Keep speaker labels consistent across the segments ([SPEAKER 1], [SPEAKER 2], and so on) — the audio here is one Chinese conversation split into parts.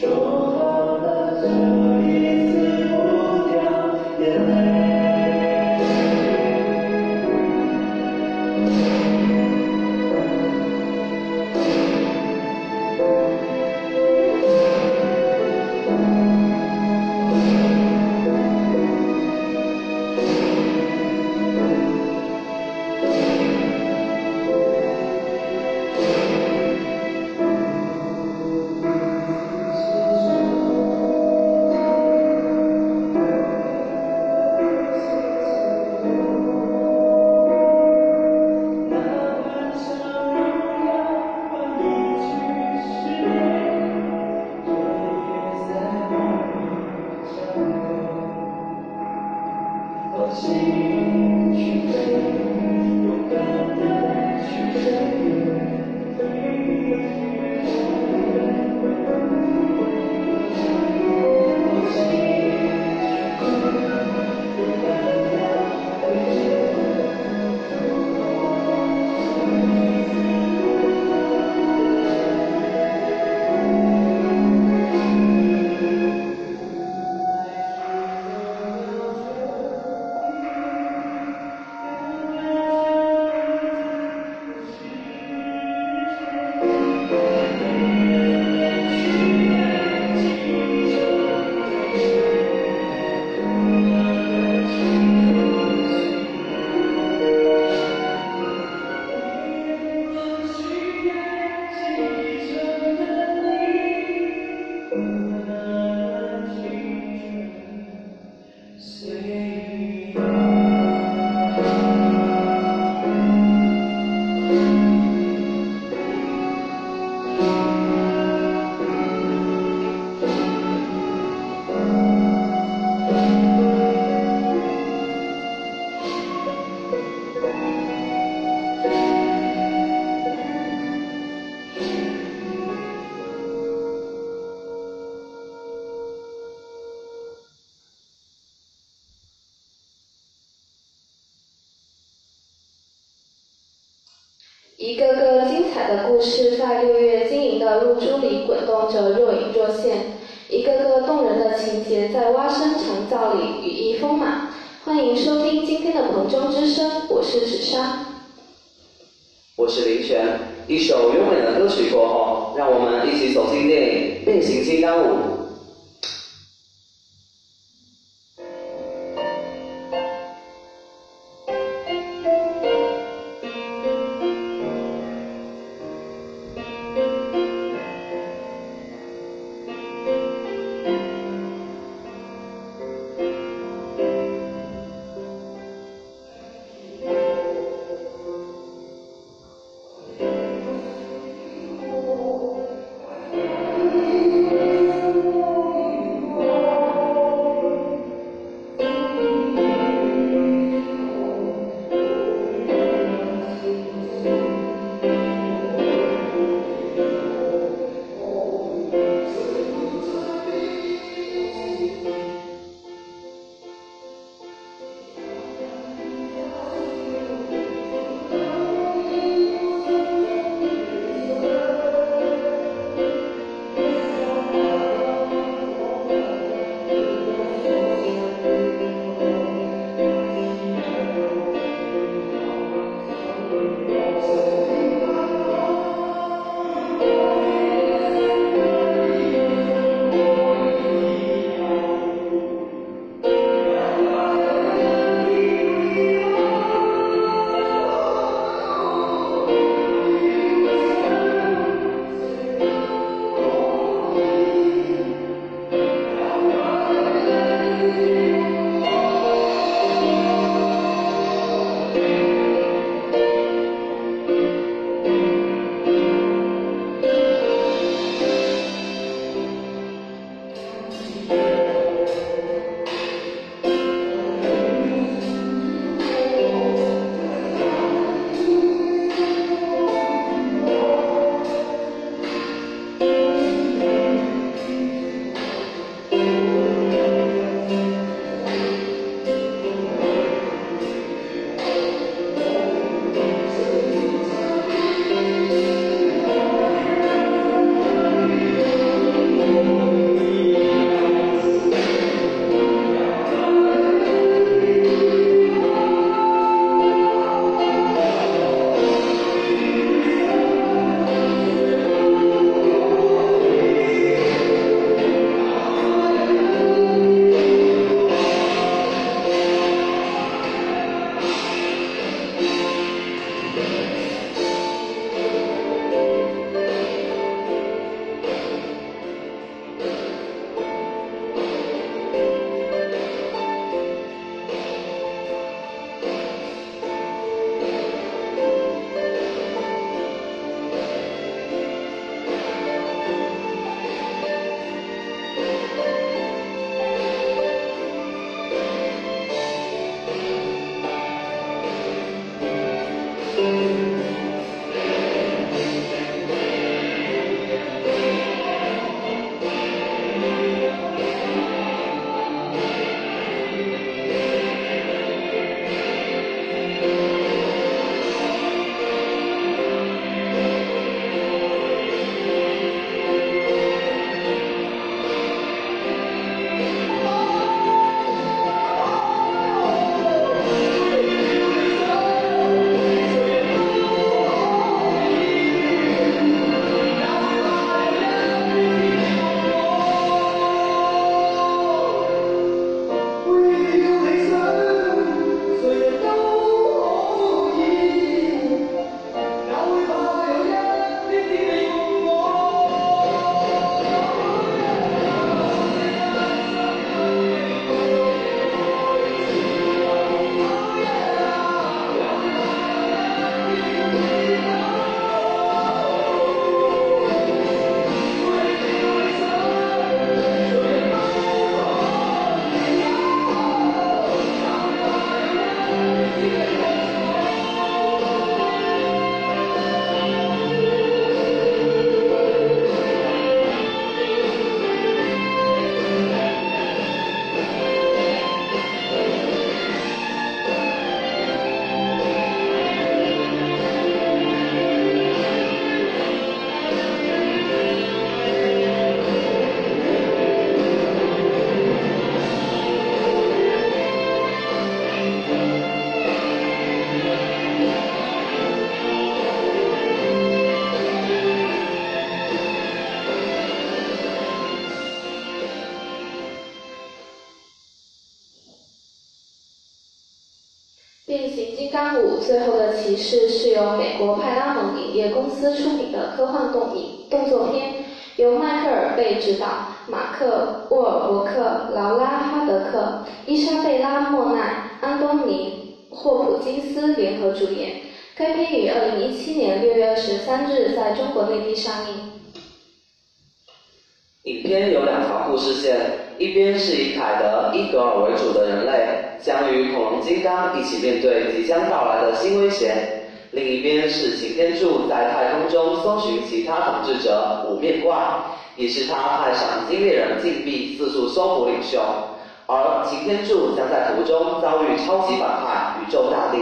[SPEAKER 1] Sure. 故事在六月晶莹的露珠里滚动着，若隐若现；一个个动人的情节在蛙声长噪里羽翼丰满。欢迎收听今天的《彭中之声》，我是芷莎，
[SPEAKER 2] 我是林璇。一首优美的歌曲过后，让我们一起走进电影《变形金刚五》。
[SPEAKER 1] 最后的骑士是由美国派拉蒙影业公司出品的科幻动影动作片，由迈克尔·贝执导，马克·沃尔伯克、劳拉·哈德克、伊莎贝拉·莫奈、安东尼·霍普金斯联合主演。该片于二零一七年六月二十三日在中国内地上映。
[SPEAKER 2] 影片有两条故事线，一边是以凯德·伊格尔为主的人类将与恐龙金刚一起面对即将到来的新威胁，另一边是擎天柱在太空中搜寻其他统治者五面怪，也是他派上金猎人禁闭四处搜捕领袖，而擎天柱将在途中遭遇超级反派宇宙大帝。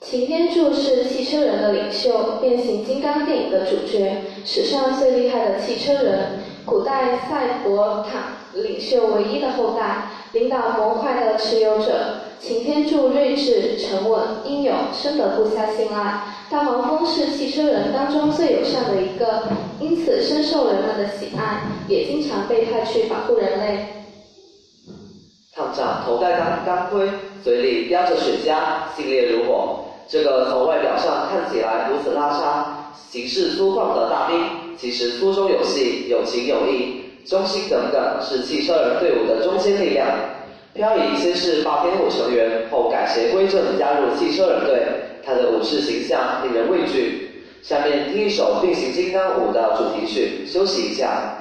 [SPEAKER 1] 擎天柱是汽车人的领袖，变形金刚电影的主角，史上最厉害的汽车人，古代赛博坦领袖唯一的后代，领导模块的持有者。擎天柱睿智、沉稳、英勇，深得部下信赖。大黄蜂是汽车人当中最友善的一个，因此深受人们的喜爱，也经常被派去保护人类。
[SPEAKER 2] 探长头戴钢钢盔，嘴里叼着雪茄，性烈如火。这个从外表上看起来如此拉差、行事粗犷的大兵，其实粗中有细、有情有义、忠心耿耿，是汽车人队伍的中坚力量。漂移先是霸天虎成员，后改邪归正加入汽车人队，他的武士形象令人畏惧。下面听一首《变形金刚五》的主题曲，休息一下。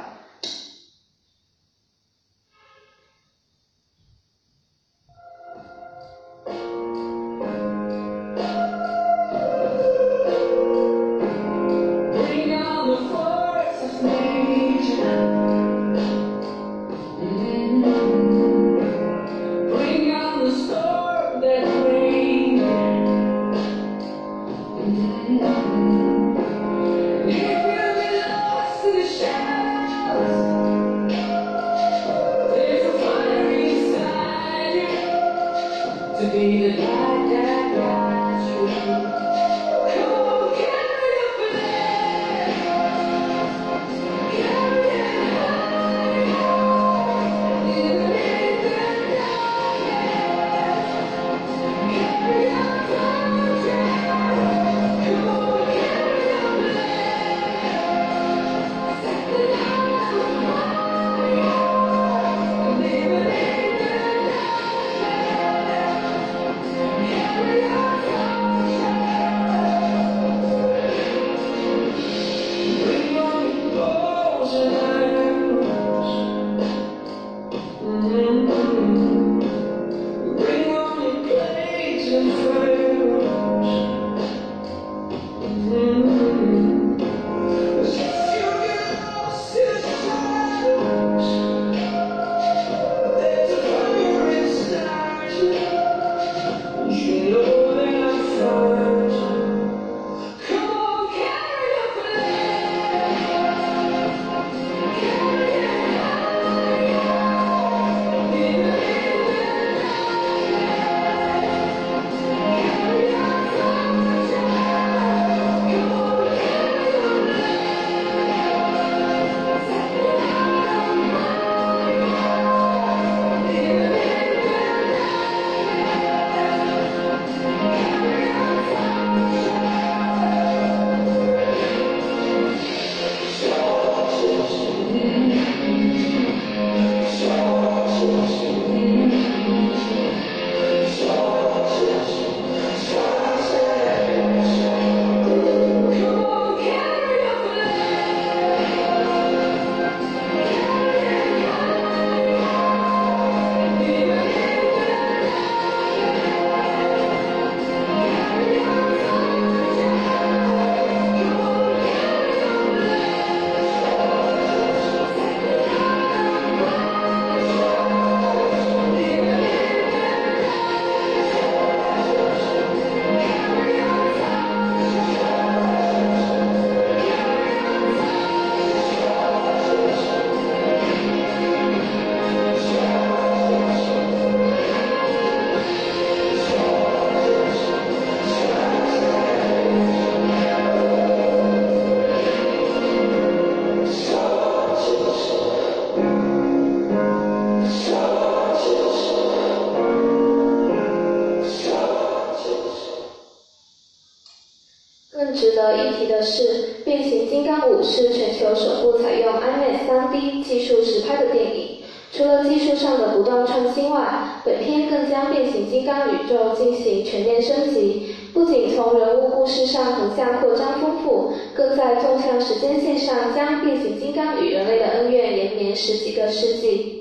[SPEAKER 1] 更在纵向时间线上将变形金刚与人类的恩怨延绵十几个世纪。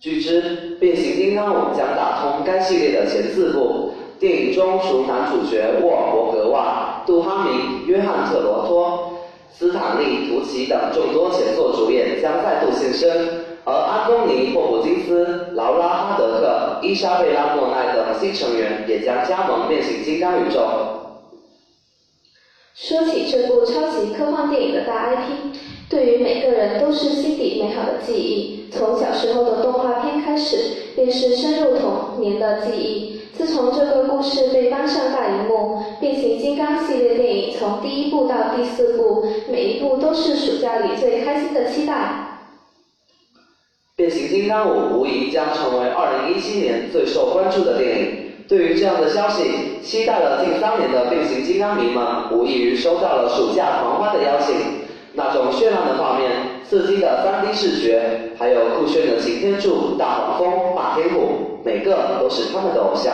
[SPEAKER 2] 据知，《变形金刚五》将打通该系列的前四部。电影中除男主角沃尔伯格外，杜哈明、约翰特罗托、斯坦利图奇等众多前作主演将再度现身。而安东尼·霍普金斯、劳拉·哈德克、伊莎贝拉·莫奈等新成员也将加盟变形金刚宇宙。
[SPEAKER 1] 说起这部超级科幻电影的大 IP，对于每个人都是心底美好的记忆。从小时候的动画片开始，便是深入童年的记忆。自从这个故事被搬上大荧幕，变形金刚系列电影从第一部到第四部，每一部都是暑假里最开心的期待。
[SPEAKER 2] 变形金刚五无疑将成为2017年最受关注的电影。对于这样的消息，期待了近三年的变形金刚迷们无异于收到了暑假狂欢的邀请。那种绚烂的画面、刺激的 3D 视觉，还有酷炫的擎天柱、大黄蜂、霸天虎，每个都是他们的偶像。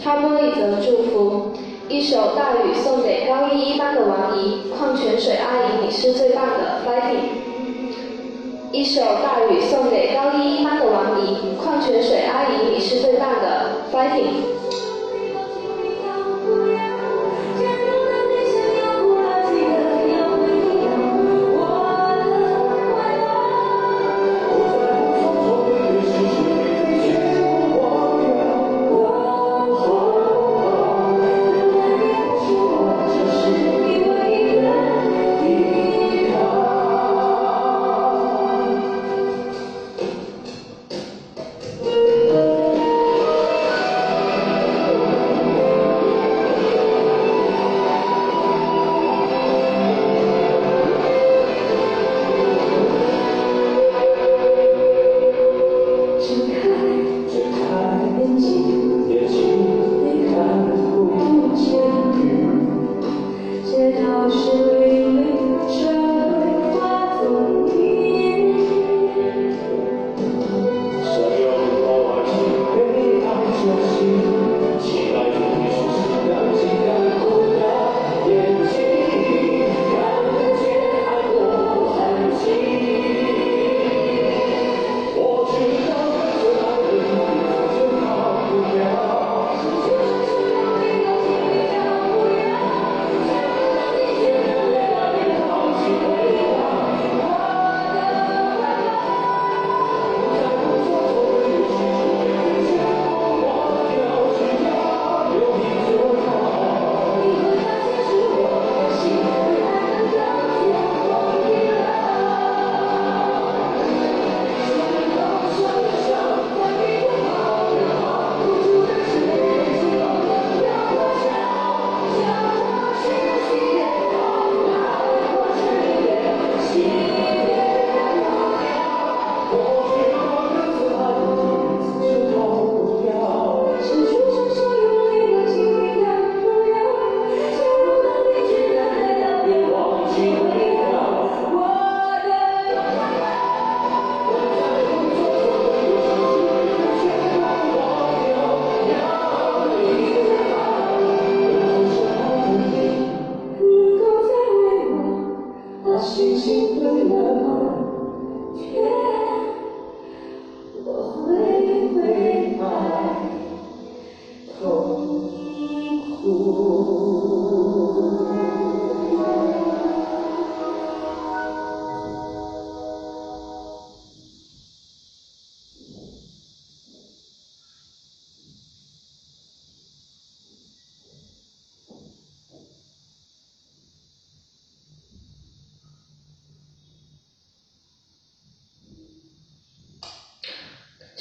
[SPEAKER 3] 插播一则祝福，一首大雨送给高一一班的王怡，矿泉水阿姨你是最棒的，fighting。一首大雨送给高一一班的王怡，矿泉水阿姨你是最棒的，fighting。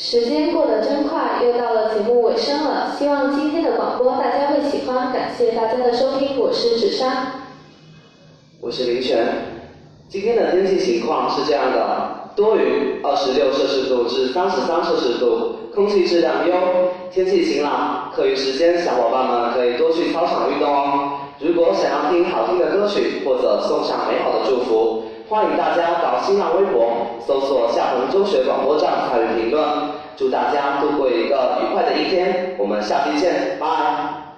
[SPEAKER 3] 时间过得真快，又到了节目尾声了。希望今天的广播大家会喜欢，感谢大家的收听，我是芷珊。
[SPEAKER 2] 我是林璇。今天的天气情况是这样的：多云，二十六摄氏度至三十三摄氏度，空气质量优，天气晴朗。课余时间，小伙伴们可以多去操场运动哦。如果想要听好听的歌曲或者送上美好的祝福，欢迎大家到新浪微博搜索厦门中学广播站参与评论。祝大家度过一个愉快的一天，我们下期见，拜。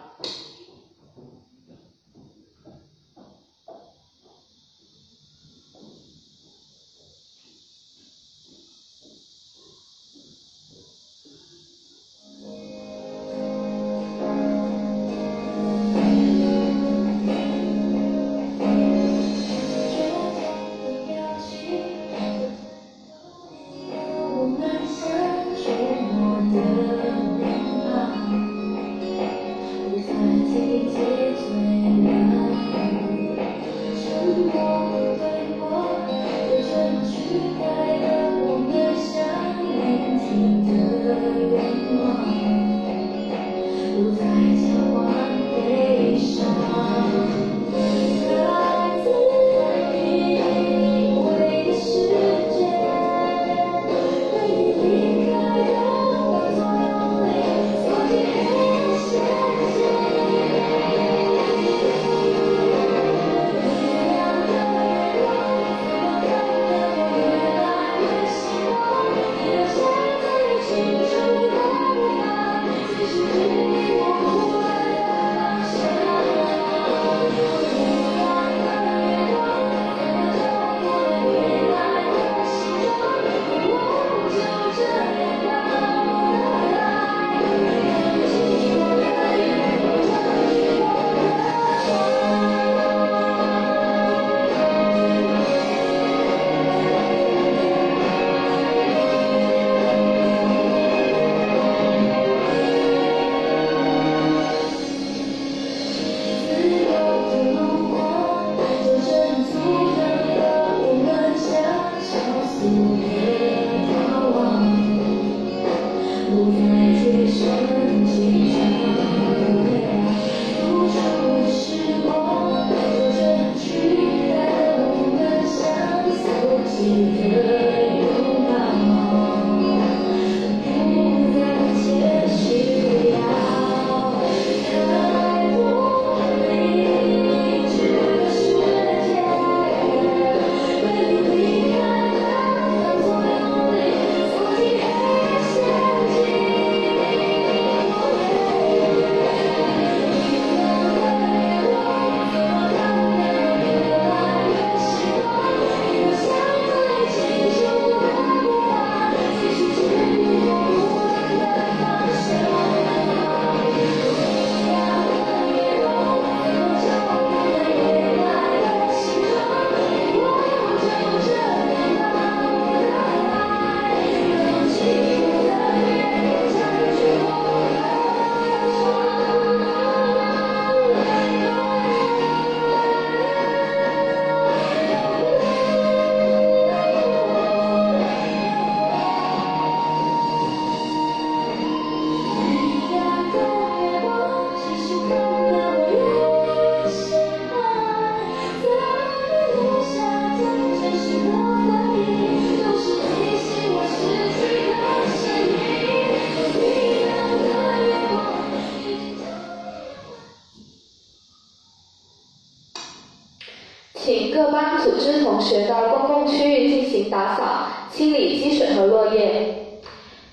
[SPEAKER 1] 请各班组织同学到公共区域进行打扫、清理积水和落叶。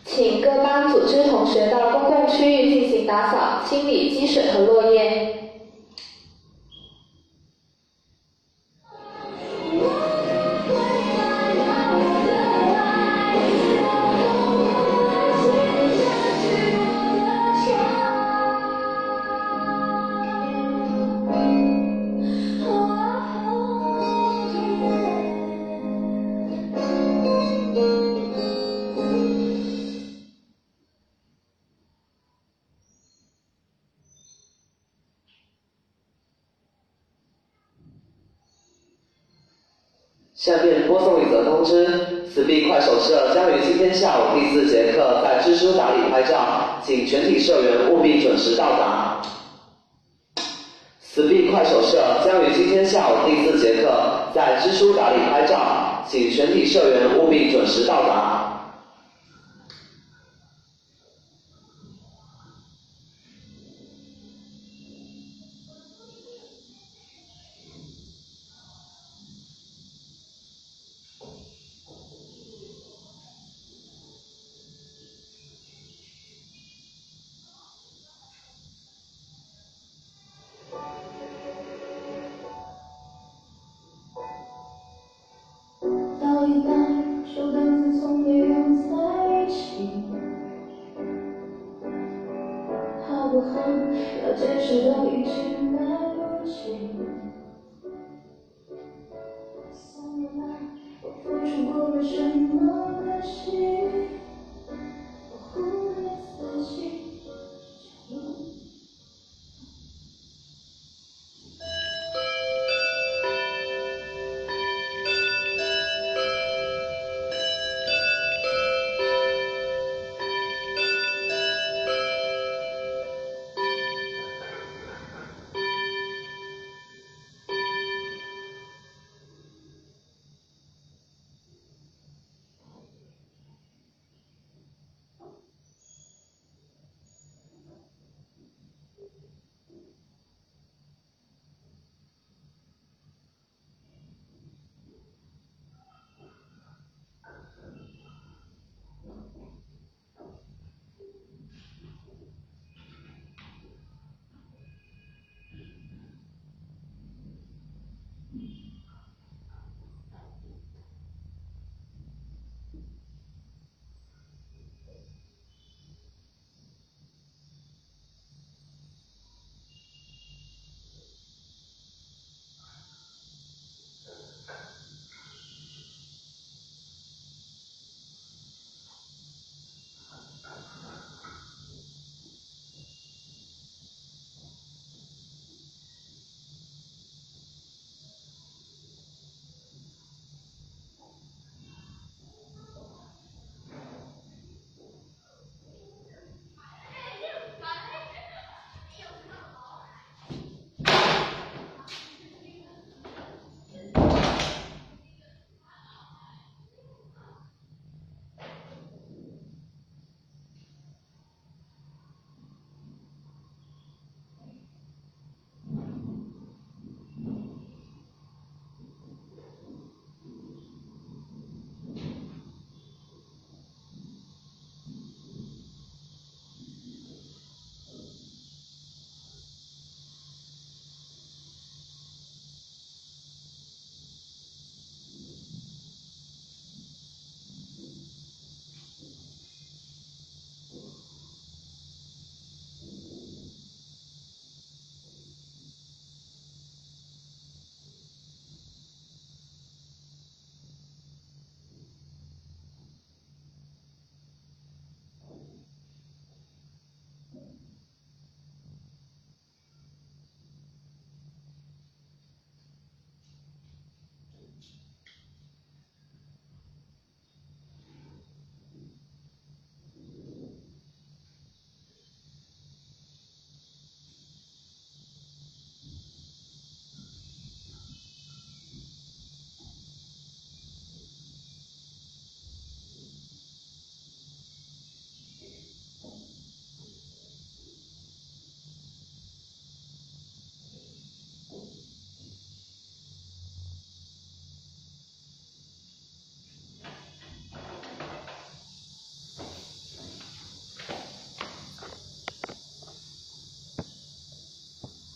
[SPEAKER 1] 请各班组织同学到公共区域进行打扫、清理积水和落叶。
[SPEAKER 2] 在支书达理拍照，请全体社员务必准时到达。